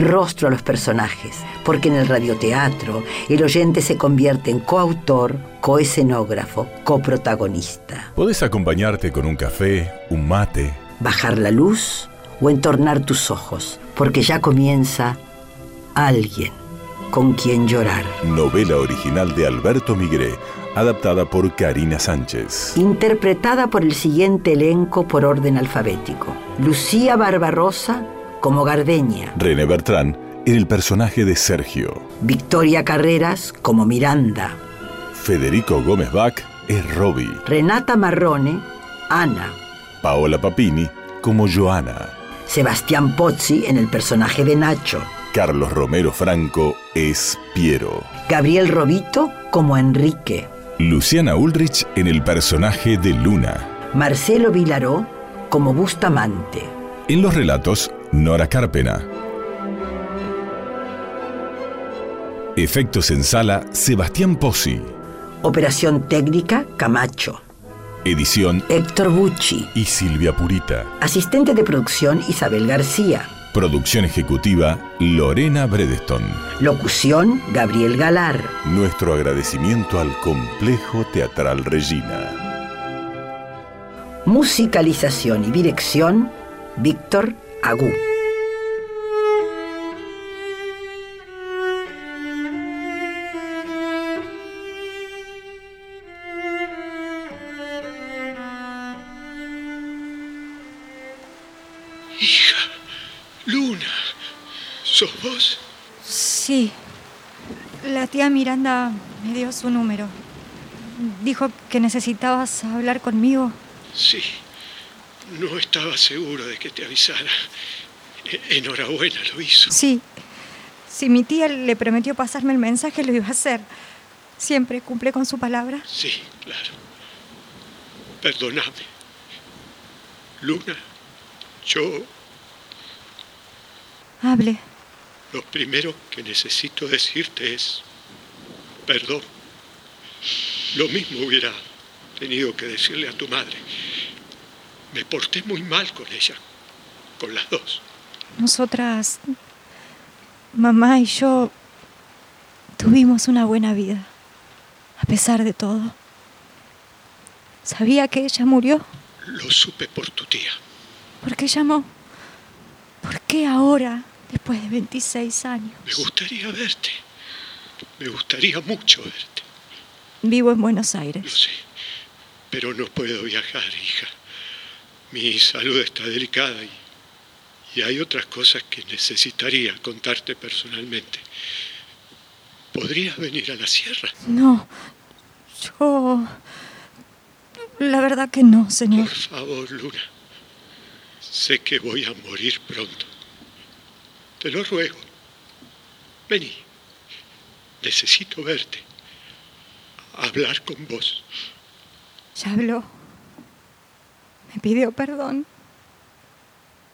rostro a los personajes, porque en el radioteatro el oyente se convierte en coautor, coescenógrafo, coprotagonista. Podés acompañarte con un café, un mate, Bajar la luz o entornar tus ojos, porque ya comienza alguien con quien llorar. novela original de Alberto Migré, adaptada por Karina Sánchez. Interpretada por el siguiente elenco por orden alfabético. Lucía Barbarosa como Gardeña. René Bertrán en el personaje de Sergio. Victoria Carreras como Miranda. Federico Gómez Bach es Robbie. Renata Marrone, Ana. Paola Papini como Joana. Sebastián Pozzi en el personaje de Nacho. Carlos Romero Franco es Piero. Gabriel Robito como Enrique. Luciana Ulrich en el personaje de Luna. Marcelo Vilaró como Bustamante. En los relatos, Nora Carpena. Efectos en sala, Sebastián Pozzi. Operación técnica Camacho. Edición Héctor Bucci. y Silvia Purita. Asistente de producción Isabel García. Producción ejecutiva, Lorena Bredeston. Locución Gabriel Galar. Nuestro agradecimiento al Complejo Teatral Regina. Musicalización y dirección Víctor Agú. Hija, Luna, ¿sos vos? Sí. La tía Miranda me dio su número. Dijo que necesitabas hablar conmigo. Sí, no estaba seguro de que te avisara. E- Enhorabuena, lo hizo. Sí. Si mi tía le prometió pasarme el mensaje, lo iba a hacer. Siempre cumple con su palabra. Sí, claro. Perdóname. Luna, yo Hable. lo primero que necesito decirte es perdón. Lo mismo hubiera tenido que decirle a tu madre. Me porté muy mal con ella, con las dos. Nosotras, mamá y yo, tuvimos una buena vida, a pesar de todo. Sabía que ella murió. Lo supe por tu tía. ¿Por qué llamó? ¿Por qué ahora, después de 26 años? Me gustaría verte. Me gustaría mucho verte. Vivo en Buenos Lo Aires. sé. Pero no puedo viajar, hija. Mi salud está delicada y, y hay otras cosas que necesitaría contarte personalmente. ¿Podrías venir a la sierra? No, yo... La verdad que no, señor. Por favor, Luna. Sé que voy a morir pronto. Te lo ruego. Vení. Necesito verte. Hablar con vos. Ya habló. Me pidió perdón.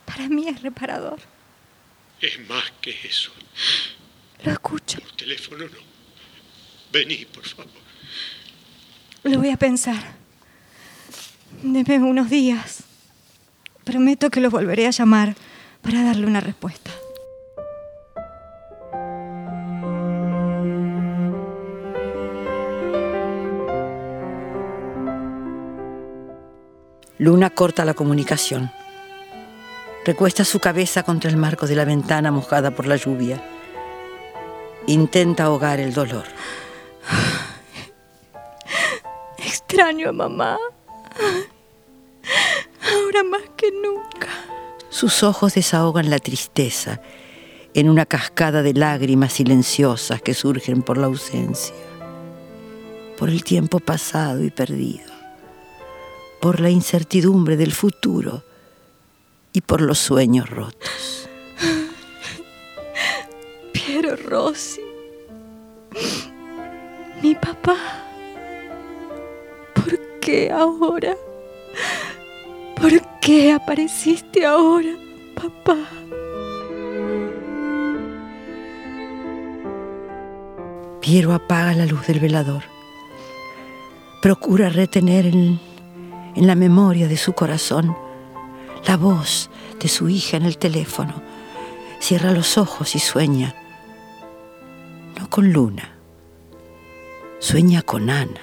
Para mí es reparador. Es más que eso. Lo escucho. Por teléfono no. Vení, por favor. Lo voy a pensar. Deme unos días. Prometo que lo volveré a llamar para darle una respuesta. Luna corta la comunicación. Recuesta su cabeza contra el marco de la ventana mojada por la lluvia. Intenta ahogar el dolor. Extraño a mamá. Ahora más que nunca. Sus ojos desahogan la tristeza en una cascada de lágrimas silenciosas que surgen por la ausencia, por el tiempo pasado y perdido, por la incertidumbre del futuro y por los sueños rotos. Piero Rossi. Mi papá. ¿Por qué ahora? ¿Por qué apareciste ahora, papá? Piero apaga la luz del velador. Procura retener en, en la memoria de su corazón la voz de su hija en el teléfono. Cierra los ojos y sueña. No con Luna. Sueña con Ana.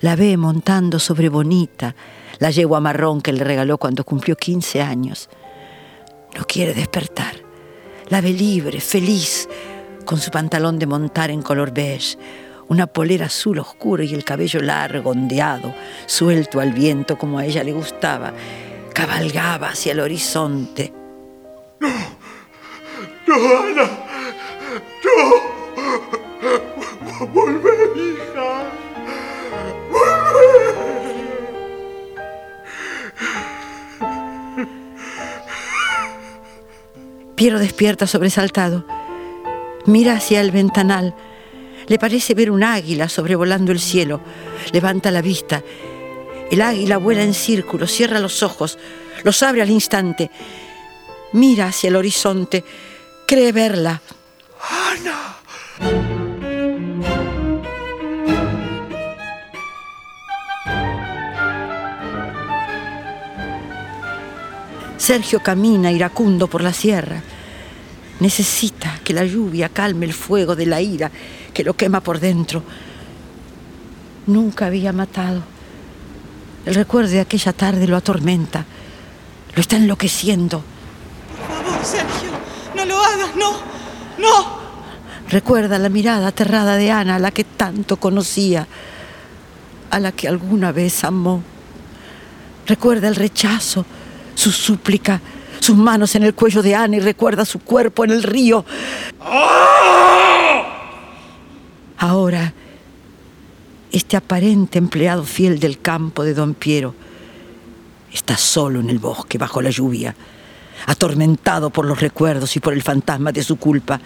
La ve montando sobre Bonita, la yegua marrón que le regaló cuando cumplió 15 años. No quiere despertar. La ve libre, feliz, con su pantalón de montar en color beige, una polera azul oscuro y el cabello largo, ondeado, suelto al viento como a ella le gustaba. Cabalgaba hacia el horizonte. No, no, Ana, no. Volvé, hija. Piero despierta sobresaltado. Mira hacia el ventanal. Le parece ver un águila sobrevolando el cielo. Levanta la vista. El águila vuela en círculo, cierra los ojos, los abre al instante. Mira hacia el horizonte. Cree verla. Ana. Sergio camina iracundo por la sierra. Necesita que la lluvia calme el fuego de la ira que lo quema por dentro. Nunca había matado. El recuerdo de aquella tarde lo atormenta. Lo está enloqueciendo. Por favor, Sergio, no lo hagas, no, no. Recuerda la mirada aterrada de Ana, a la que tanto conocía, a la que alguna vez amó. Recuerda el rechazo, su súplica, sus manos en el cuello de Ana y recuerda su cuerpo en el río. Ahora, este aparente empleado fiel del campo de don Piero está solo en el bosque bajo la lluvia, atormentado por los recuerdos y por el fantasma de su culpa.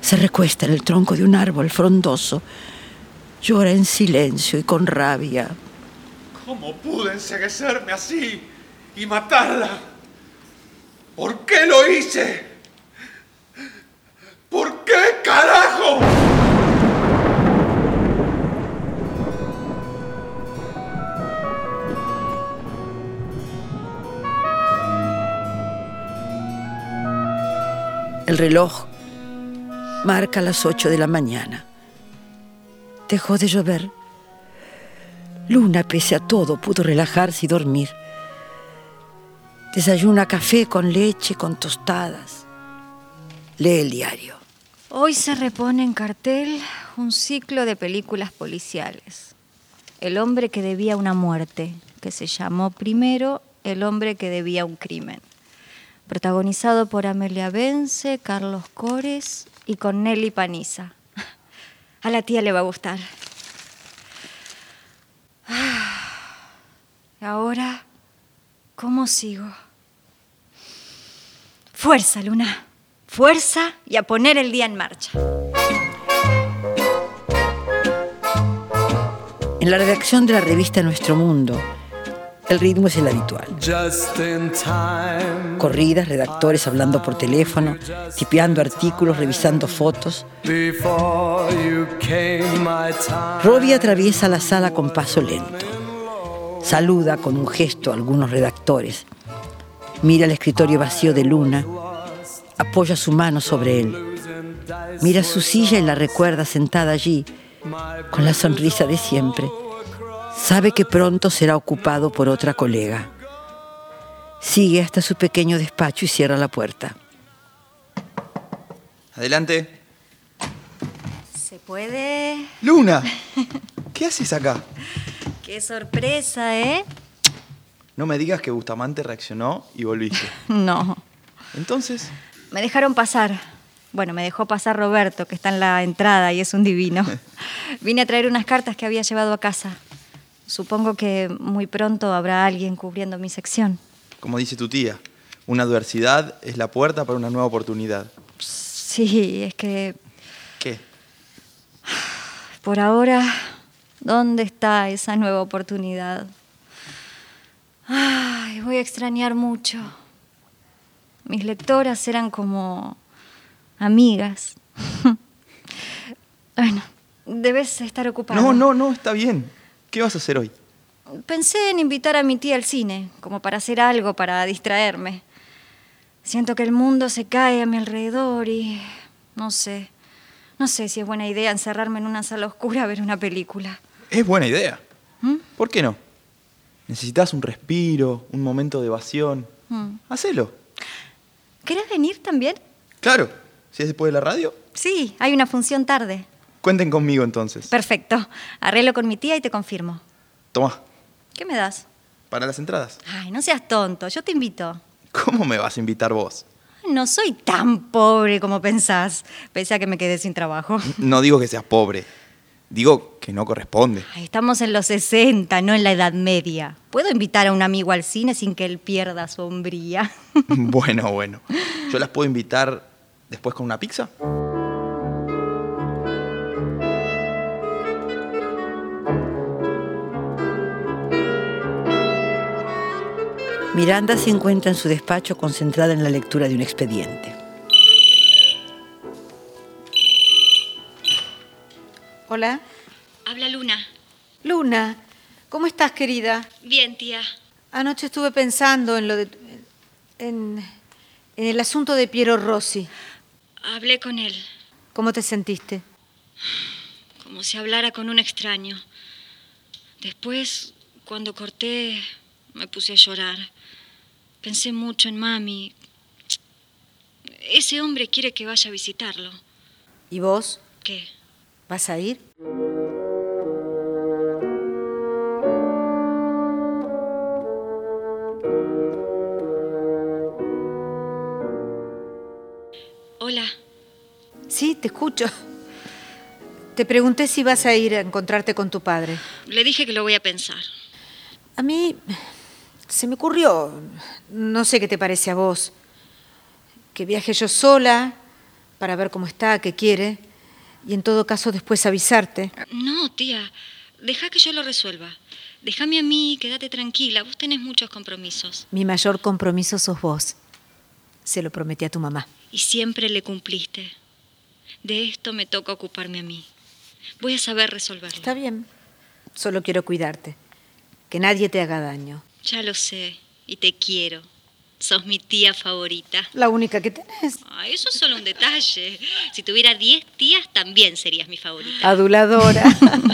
Se recuesta en el tronco de un árbol frondoso, llora en silencio y con rabia. ¿Cómo pude enseguecerme así y matarla? ¿Por qué lo hice? ¿Por qué carajo? El reloj marca las ocho de la mañana. Dejó de llover. Luna, pese a todo, pudo relajarse y dormir. Desayuna café con leche, con tostadas. Lee el diario. Hoy se repone en cartel un ciclo de películas policiales. El hombre que debía una muerte, que se llamó primero El hombre que debía un crimen. Protagonizado por Amelia Vence, Carlos Cores y con Nelly Paniza. A la tía le va a gustar. Ahora, ¿cómo sigo? Fuerza, Luna. Fuerza y a poner el día en marcha. En la redacción de la revista Nuestro Mundo, el ritmo es el habitual. Corridas, redactores hablando por teléfono, tipeando artículos, revisando fotos. Robbie atraviesa la sala con paso lento. Saluda con un gesto a algunos redactores. Mira el escritorio vacío de Luna. Apoya su mano sobre él. Mira su silla y la recuerda sentada allí, con la sonrisa de siempre. Sabe que pronto será ocupado por otra colega. Sigue hasta su pequeño despacho y cierra la puerta. Adelante. ¿Se puede? Luna, ¿qué haces acá? Qué sorpresa, ¿eh? No me digas que Bustamante reaccionó y volviste. No. Entonces, Me dejaron pasar. Bueno, me dejó pasar Roberto, que está en la entrada y es un divino. Vine a traer unas cartas que había llevado a casa. Supongo que muy pronto habrá alguien cubriendo mi sección. como dice tu tía, una adversidad es la puerta para una nueva oportunidad. Sí, es que ¿Qué? Por ahora, ¿dónde está esa nueva oportunidad? Ay, voy a extrañar mucho. Mis lectoras eran como amigas. bueno, debes estar ocupada. No, no, no, está bien. ¿Qué vas a hacer hoy? Pensé en invitar a mi tía al cine, como para hacer algo para distraerme. Siento que el mundo se cae a mi alrededor y no sé. No sé si es buena idea encerrarme en una sala oscura a ver una película. Es buena idea. ¿Mm? ¿Por qué no? Necesitas un respiro, un momento de evasión. Mm. Hacelo. ¿Querés venir también? Claro. Si es después de la radio, Sí, hay una función tarde. Cuenten conmigo entonces. Perfecto. Arreglo con mi tía y te confirmo. Toma, ¿Qué me das? para las entradas. Ay, no seas tonto, yo te invito. ¿Cómo me vas a invitar vos? No soy tan pobre como pensás, pese a que me quedé sin trabajo. No digo que seas pobre. Digo que no corresponde. Ay, estamos en los 60, no en la Edad Media. ¿Puedo invitar a un amigo al cine sin que él pierda su hombría? bueno, bueno. ¿Yo las puedo invitar después con una pizza? Miranda se encuentra en su despacho concentrada en la lectura de un expediente. Hola. Habla Luna. Luna, ¿cómo estás, querida? Bien, tía. Anoche estuve pensando en lo de. en. en el asunto de Piero Rossi. Hablé con él, ¿Cómo te sentiste? como si hablara con un extraño. Después, cuando corté, me puse a llorar. Pensé mucho en mami. Ese hombre quiere que vaya a visitarlo. ¿Y vos? ¿Qué? ¿Vas a ir? Hola. Sí, te escucho. Te pregunté si vas a ir a encontrarte con tu padre. Le dije que lo voy a pensar. A mí se me ocurrió, no sé qué te parece a vos, que viaje yo sola para ver cómo está, qué quiere, y en todo caso después avisarte. No, tía. Deja que yo lo resuelva. Déjame a mí, quédate tranquila. Vos tenés muchos compromisos. Mi mayor compromiso sos vos. Se lo prometí a tu mamá. Y siempre le cumpliste. De esto me toca ocuparme a mí. Voy a saber resolverlo. Está bien. Solo quiero cuidarte. Que nadie te haga daño. Ya lo sé. Y te quiero. Sos mi tía favorita. La única que tenés. Ay, eso es solo un detalle. Si tuviera 10 tías, también serías mi favorita. Aduladora.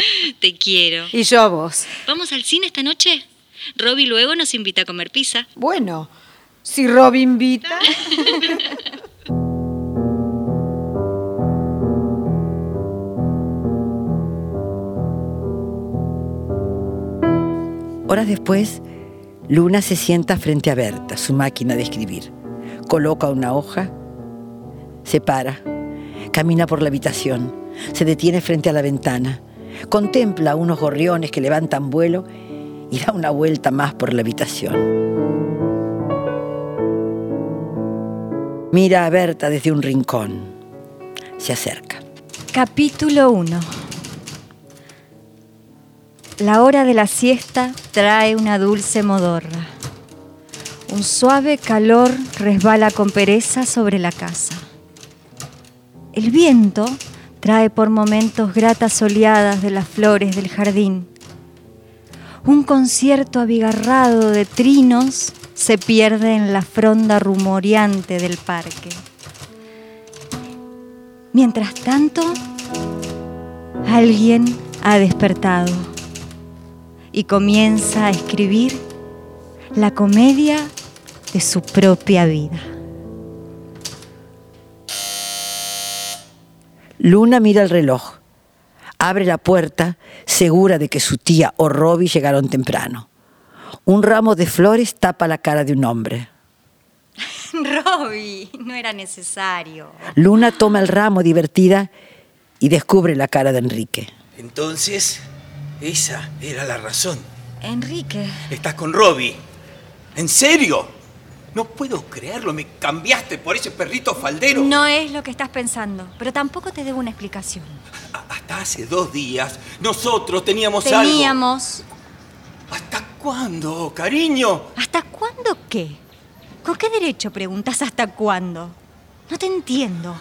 Te quiero. y yo a vos. ¿Vamos al cine esta noche? Robbie luego nos invita a comer pizza. Bueno, si Rob invita. Horas después, Luna se sienta frente a Berta, su máquina de escribir. Coloca una hoja, se para, camina por la habitación, se detiene frente a la ventana, contempla unos gorriones que levantan vuelo y da una vuelta más por la habitación. Mira a Berta desde un rincón. Se acerca. Capítulo 1 La hora de la siesta trae una dulce modorra. Un suave calor resbala con pereza sobre la casa. El viento trae por momentos gratas oleadas de las flores del jardín. Un concierto abigarrado de trinos se pierde en la fronda rumoreante del parque. Mientras tanto, alguien ha despertado y comienza a escribir la comedia de su propia vida. Luna mira el reloj. Abre la puerta, segura de que su tía o Robbie llegaron temprano. Un ramo de flores tapa la cara de un hombre. Robbie, no era necesario. Luna toma el ramo divertida y descubre la cara de Enrique. Entonces, esa era la razón. Enrique, Estás con Robbie. ¿En serio? No puedo creerlo, me cambiaste por ese perrito faldero. No es lo que estás pensando, pero tampoco te debo una explicación. Hasta hace dos días nosotros teníamos, algo. Teníamos. ¿Hasta cuándo, cariño? ¿Hasta cuándo qué? ¿Con qué derecho preguntas hasta cuándo? No te entiendo.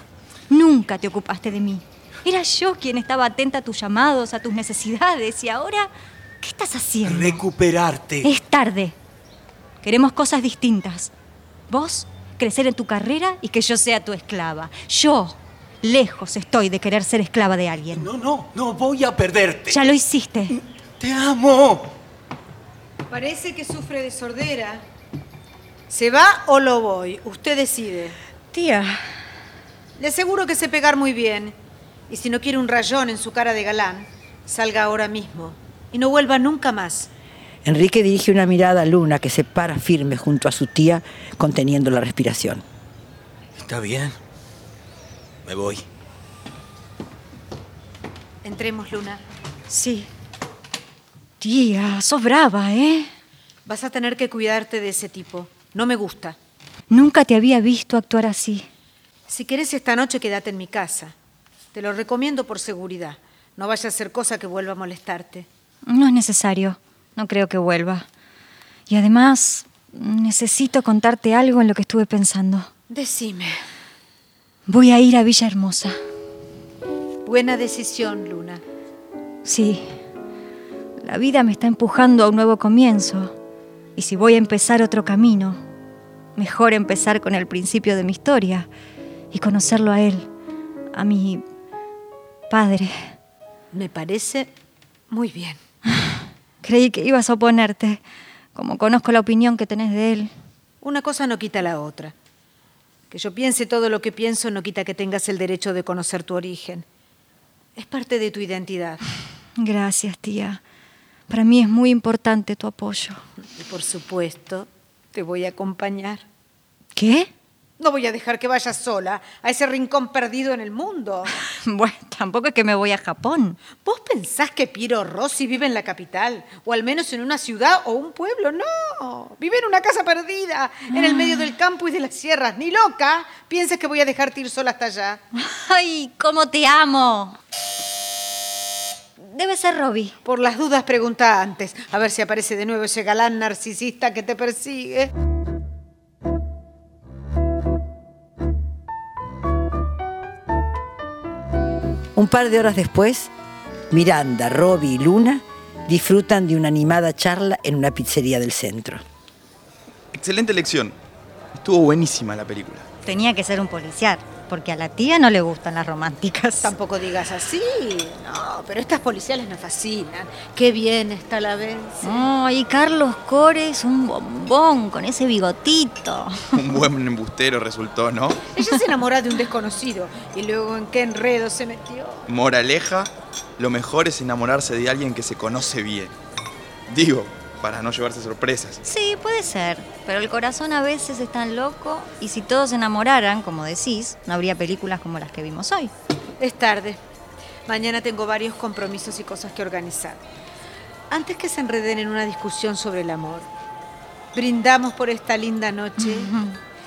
Nunca te ocupaste de mí. Era yo quien estaba atenta a tus llamados, a tus necesidades, y ahora, ¿qué estás haciendo? Recuperarte. Es tarde. Queremos cosas distintas. Vos, crecer en tu carrera y que yo sea tu esclava. Yo, lejos estoy de querer ser esclava de alguien. No, no, no voy a perderte. Ya lo hiciste. Te amo. Parece que sufre de sordera. ¿Se va o lo voy? Usted decide. Tía, Le aseguro que sé pegar muy bien. Y si no quiere un rayón en su cara de galán, salga ahora mismo. Y no vuelva nunca más. Enrique dirige una mirada a Luna que se para firme junto a su tía, conteniendo la respiración. Está bien. Me voy. Entremos, Luna. sí. Tía, sos brava, ¿eh? Vas a tener que cuidarte de ese tipo. No me gusta. Nunca te había visto actuar así. Si querés esta noche, quédate en mi casa. Te lo recomiendo por seguridad. No vaya a ser cosa que vuelva a molestarte. No es necesario. No creo que vuelva. Y además, necesito contarte algo en lo que estuve pensando. Decime. Voy a ir a Villa Hermosa. Buena decisión, Luna. Sí. La vida me está empujando a un nuevo comienzo. Y si voy a empezar otro camino, mejor empezar con el principio de mi historia y conocerlo a él, a mi padre. Me parece muy bien. Creí que ibas a oponerte, como conozco la opinión que tenés de él. Una cosa no quita la otra. Que yo piense todo lo que pienso no quita que tengas el derecho de conocer tu origen. Es parte de tu identidad. Gracias, tía. Para mí es muy importante tu apoyo. Y por supuesto, te voy a acompañar. ¿Qué? No voy a dejar que vayas sola a ese rincón perdido en el mundo. Bueno, tampoco es que me voy a Japón. ¿Vos pensás que Piero Rossi vive en la capital? O al menos en una ciudad o un pueblo. No, vive en una casa perdida, en el medio del campo y de las sierras. Ni loca, piensas que voy a dejarte ir sola hasta allá. ¡Ay, cómo te amo! Debe ser Robbie. Por las dudas pregunta antes, a ver si aparece de nuevo ese galán narcisista que te persigue. Un par de horas después, Miranda, Robbie y Luna disfrutan de una animada charla en una pizzería del centro. Excelente elección. Estuvo buenísima la película. Tenía que ser un policial, porque a la tía no le gustan las románticas. Tampoco digas así. No, pero estas policiales me fascinan. Qué bien está la vez. Ay, Carlos Cores, un bombón con ese bigotito. Un buen embustero resultó, ¿no? Ella se enamora de un desconocido. ¿Y luego en qué enredo se metió? Moraleja, lo mejor es enamorarse de alguien que se conoce bien. Digo, para no llevarse sorpresas. Sí, puede ser, pero el corazón a veces es tan loco y si todos se enamoraran, como decís, no habría películas como las que vimos hoy. Es tarde. Mañana tengo varios compromisos y cosas que organizar. Antes que se enreden en una discusión sobre el amor, brindamos por esta linda noche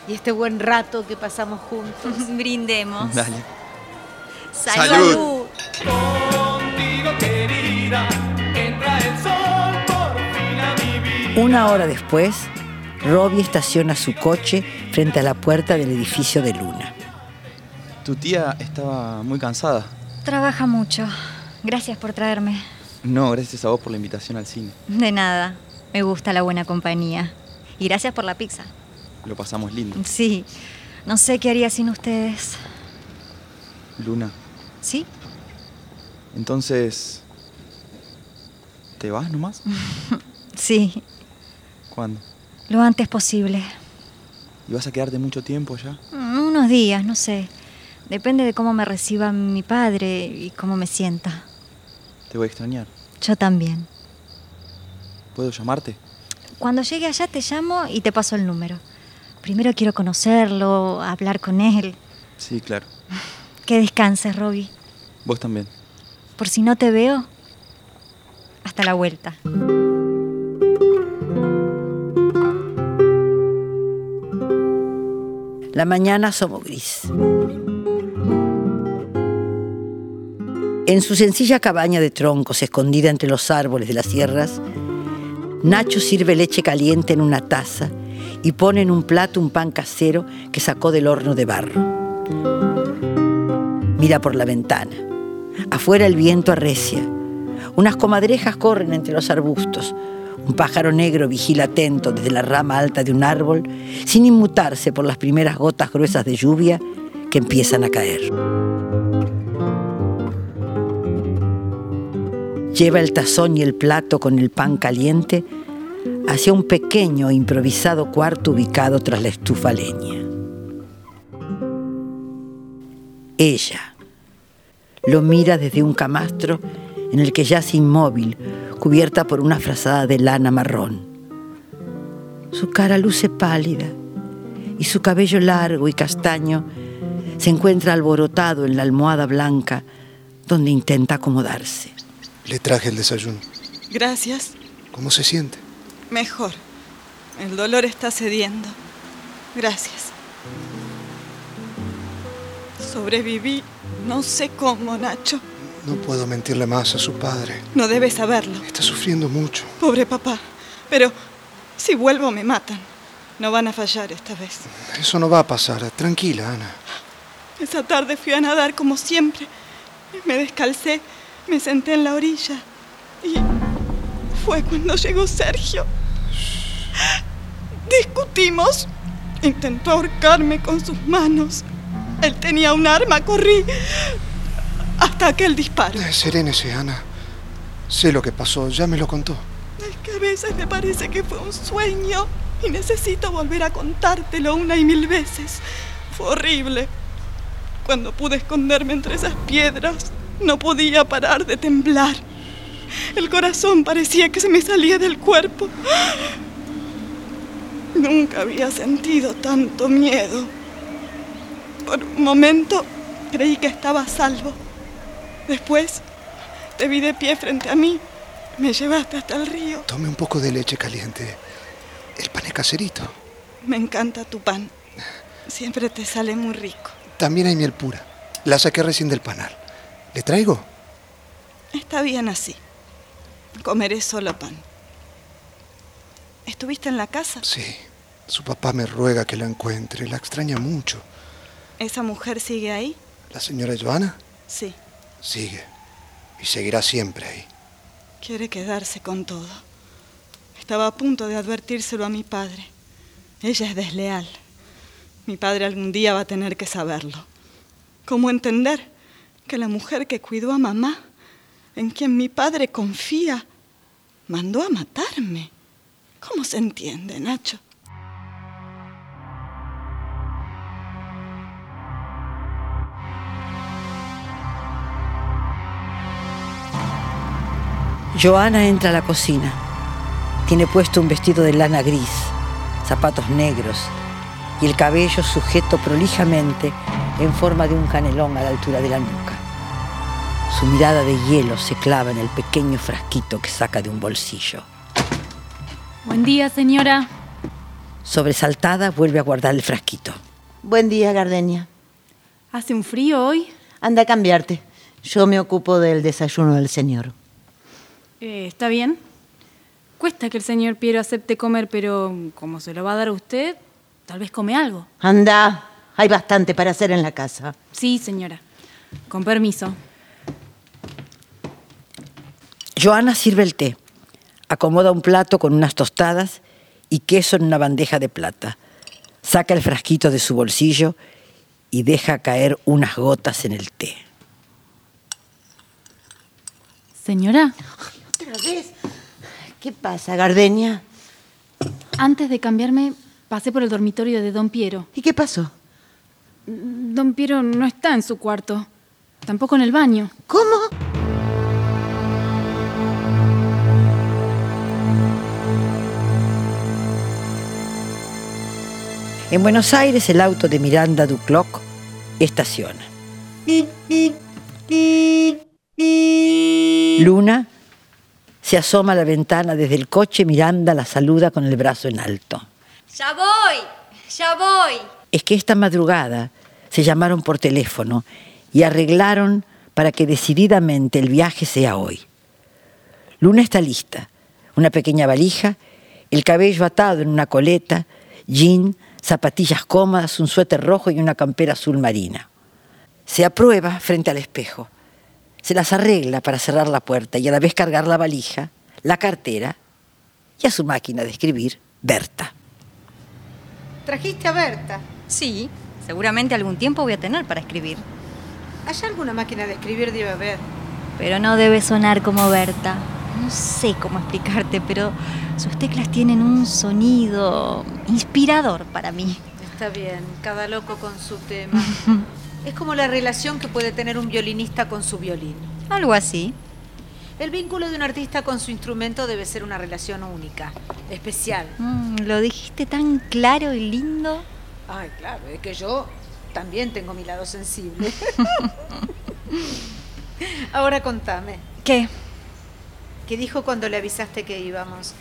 y este buen rato que pasamos juntos. Brindemos. Dale. Salud. Contigo Una hora después, Robbie estaciona su coche frente a la puerta del edificio de Luna. Tu tía estaba muy cansada. Trabaja mucho. Gracias por traerme. No, gracias a vos por la invitación al cine. De nada. Me gusta la buena compañía. Y gracias por la pizza. Lo pasamos lindo. Sí. No sé qué haría sin ustedes. Luna, ¿Sí? entonces... ¿Te vas nomás? Sí. ¿Cuándo? Lo antes posible. ¿Y vas a quedarte mucho tiempo ya? Mm, Unos días, no sé. Depende de cómo me reciba mi padre y cómo me sienta. Te voy a extrañar. Yo también. ¿Puedo llamarte? Cuando llegue allá te llamo y te paso el número. Primero quiero conocerlo, hablar con él. Sí, claro. Que descanses, Robbie. Vos también. Por si no te veo, hasta la vuelta. La mañana asomó gris. En su sencilla cabaña de troncos escondida entre los árboles de las sierras, Nacho sirve leche caliente en una taza y pone en un plato un pan casero que sacó del horno de barro. Mira por la ventana. Afuera el viento arrecia. Unas comadrejas corren entre los arbustos. Un pájaro negro vigila atento desde la rama alta de un árbol, sin inmutarse por las primeras gotas gruesas de lluvia que empiezan a caer. Lleva el tazón y el plato con el pan caliente hacia un pequeño e improvisado cuarto ubicado tras la estufa leña. Ella lo mira desde un camastro en el que yace inmóvil, cubierta por una frazada de lana marrón. Su cara luce pálida y su cabello largo y castaño se encuentra alborotado en la almohada blanca donde intenta acomodarse. Le traje el desayuno. Gracias. ¿Cómo se siente? Mejor. El dolor está cediendo. Gracias. Sobreviví, no sé cómo, Nacho. No puedo mentirle más a su padre. No debe saberlo. Está sufriendo mucho. Pobre papá. Pero si vuelvo me matan. No van a fallar esta vez. Eso no va a pasar. Tranquila, Ana. Esa tarde fui a nadar como siempre. Me descalcé, me senté en la orilla y fue cuando llegó Sergio. Discutimos. Intentó ahorcarme con sus manos. Él tenía un arma, corrí hasta aquel disparo. Eh, Serénese, Ana. Sé lo que pasó, ya me lo contó. Es que a veces me parece que fue un sueño y necesito volver a contártelo una y mil veces. Fue horrible. Cuando pude esconderme entre esas piedras, no podía parar de temblar. El corazón parecía que se me salía del cuerpo. Nunca había sentido tanto miedo. Por un momento creí que estaba a salvo. Después te vi de pie frente a mí. Me llevaste hasta el río. Tome un poco de leche caliente. El pan es caserito. Me encanta tu pan. Siempre te sale muy rico. También hay miel pura. La saqué recién del panal. ¿Le traigo? Está bien así. Comeré solo pan. ¿Estuviste en la casa? Sí. Su papá me ruega que la encuentre. La extraña mucho. ¿Esa mujer sigue ahí? ¿La señora Joana? Sí. Sigue. Y seguirá siempre ahí. Quiere quedarse con todo. Estaba a punto de advertírselo a mi padre. Ella es desleal. Mi padre algún día va a tener que saberlo. ¿Cómo entender que la mujer que cuidó a mamá, en quien mi padre confía, mandó a matarme? ¿Cómo se entiende, Nacho? Joana entra a la cocina. Tiene puesto un vestido de lana gris, zapatos negros y el cabello sujeto prolijamente en forma de un canelón a la altura de la nuca. Su mirada de hielo se clava en el pequeño frasquito que saca de un bolsillo. Buen día, señora. Sobresaltada, vuelve a guardar el frasquito. Buen día, Gardenia. ¿Hace un frío hoy? Anda a cambiarte. Yo me ocupo del desayuno del señor. Eh, ¿Está bien? Cuesta que el señor Piero acepte comer, pero como se lo va a dar a usted, tal vez come algo. Anda, hay bastante para hacer en la casa. Sí, señora. Con permiso. Joana sirve el té, acomoda un plato con unas tostadas y queso en una bandeja de plata. Saca el frasquito de su bolsillo y deja caer unas gotas en el té. Señora, ¿Otra vez? ¿Qué pasa, Gardenia? antes de cambiarme, pasé por el dormitorio de don Piero. ¿Y qué pasó? Don Piero no está en su cuarto, tampoco en el baño. ¿Cómo? En Buenos Aires el auto de Miranda Ducloc estaciona. Luna se asoma a la ventana desde el coche, Miranda la saluda con el brazo en alto. Ya voy, ya voy. es que esta madrugada se llamaron por teléfono y arreglaron para que decididamente el viaje sea hoy. Luna está lista, una pequeña valija, el cabello atado en una coleta, jean, zapatillas cómodas, un suéter rojo y una campera azul marina. Se aprueba frente al espejo, se las arregla para cerrar la puerta y a la vez cargar la valija, la cartera y a su máquina de escribir, Berta. ¿Trajiste a Berta? Sí, seguramente algún tiempo voy a tener para escribir. ¿Hay alguna máquina de escribir debe haber? Pero no debe sonar como Berta. No sé cómo explicarte, pero sus teclas tienen un sonido inspirador para mí. Está bien, cada loco con su tema. es como la relación que puede tener un violinista con su violín. Algo así. El vínculo de un artista con su instrumento debe ser una relación única, especial. Mm, lo dijiste tan claro y lindo. Ay, claro, es que yo también tengo mi lado sensible. Ahora contame. ¿Qué? ¿Qué dijo cuando le avisaste que íbamos?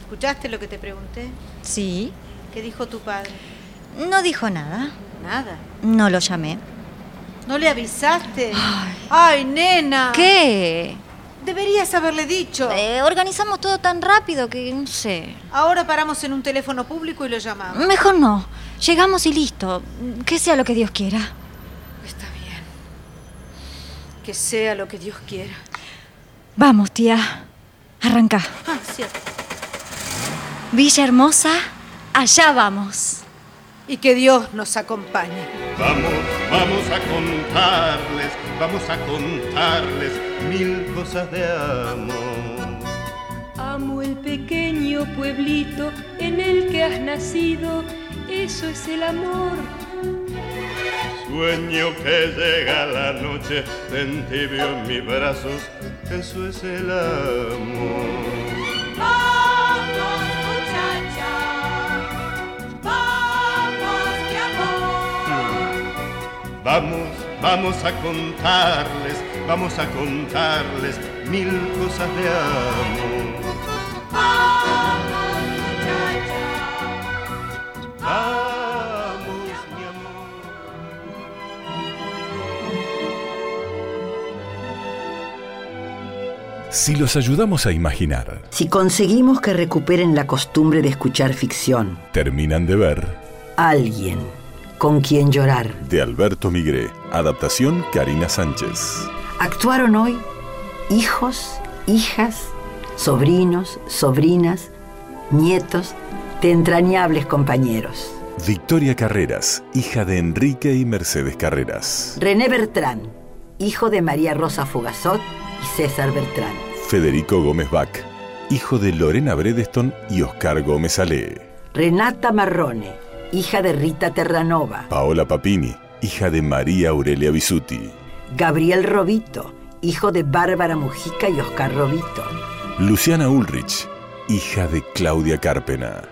¿Escuchaste lo que te pregunté? Sí. ¿Qué dijo tu padre? No dijo nada. Nada. No lo llamé. ¿No le avisaste? Ay, nena. ¿Qué? Deberías haberle dicho. Eh, organizamos todo tan rápido que no sé. Ahora paramos en un teléfono público y lo llamamos. Mejor no. Llegamos y listo. Que sea lo que Dios quiera. Está bien. Que sea lo que Dios quiera. Vamos, tía. Arranca. Ah, cierto. Villa Hermosa, allá vamos. Y que Dios nos acompañe. Vamos, vamos a contarles, vamos a contarles mil cosas de amor. Amo el pequeño pueblito en el que has nacido, eso es el amor. Sueño que llega la noche, te entibio en mis brazos, eso es el amor. Vamos, vamos a contarles, vamos a contarles mil cosas de amor. Vamos, mi amor. Si los ayudamos a imaginar, Si conseguimos que recuperen la costumbre de escuchar ficción, terminan de ver alguien con quien llorar. de Alberto Migré, adaptación Karina Sánchez. Actuaron hoy hijos, hijas, sobrinos, sobrinas, nietos de entrañables compañeros. Victoria Carreras, hija de Enrique y Mercedes Carreras. René Bertrán, hijo de María Rosa Fugazot y César Bertrán. Federico Gómez Bach, hijo de Lorena Bredeston y Oscar Gómez Ale. Renata Marrone, hija de Rita Terranova. Paola Papini, hija de María Aurelia Bisuti. Gabriel Robito, hijo de Bárbara Mujica y Oscar Robito. Luciana Ulrich, hija de Claudia Carpena.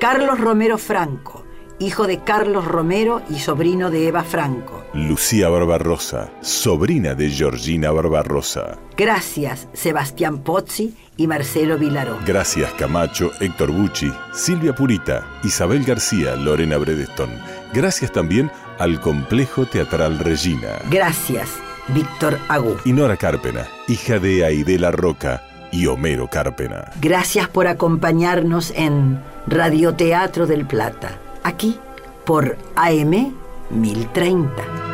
Carlos Romero Franco, hijo de Carlos Romero y sobrino de Eva Franco. Lucía Barbarosa, sobrina de Georgina Barbarosa. Gracias, Sebastián Pozzi y Marcelo Vilaró. Gracias Camacho, Héctor Bucci, Silvia Purita, Isabel García, Lorena Bredeston. Gracias también al Complejo Teatral Regina. Gracias, Víctor Agú. Y Nora Carpena, hija de Aidela Roca y Homero Carpena. Gracias por acompañarnos en Radioteatro del Plata, aquí por AM 1030.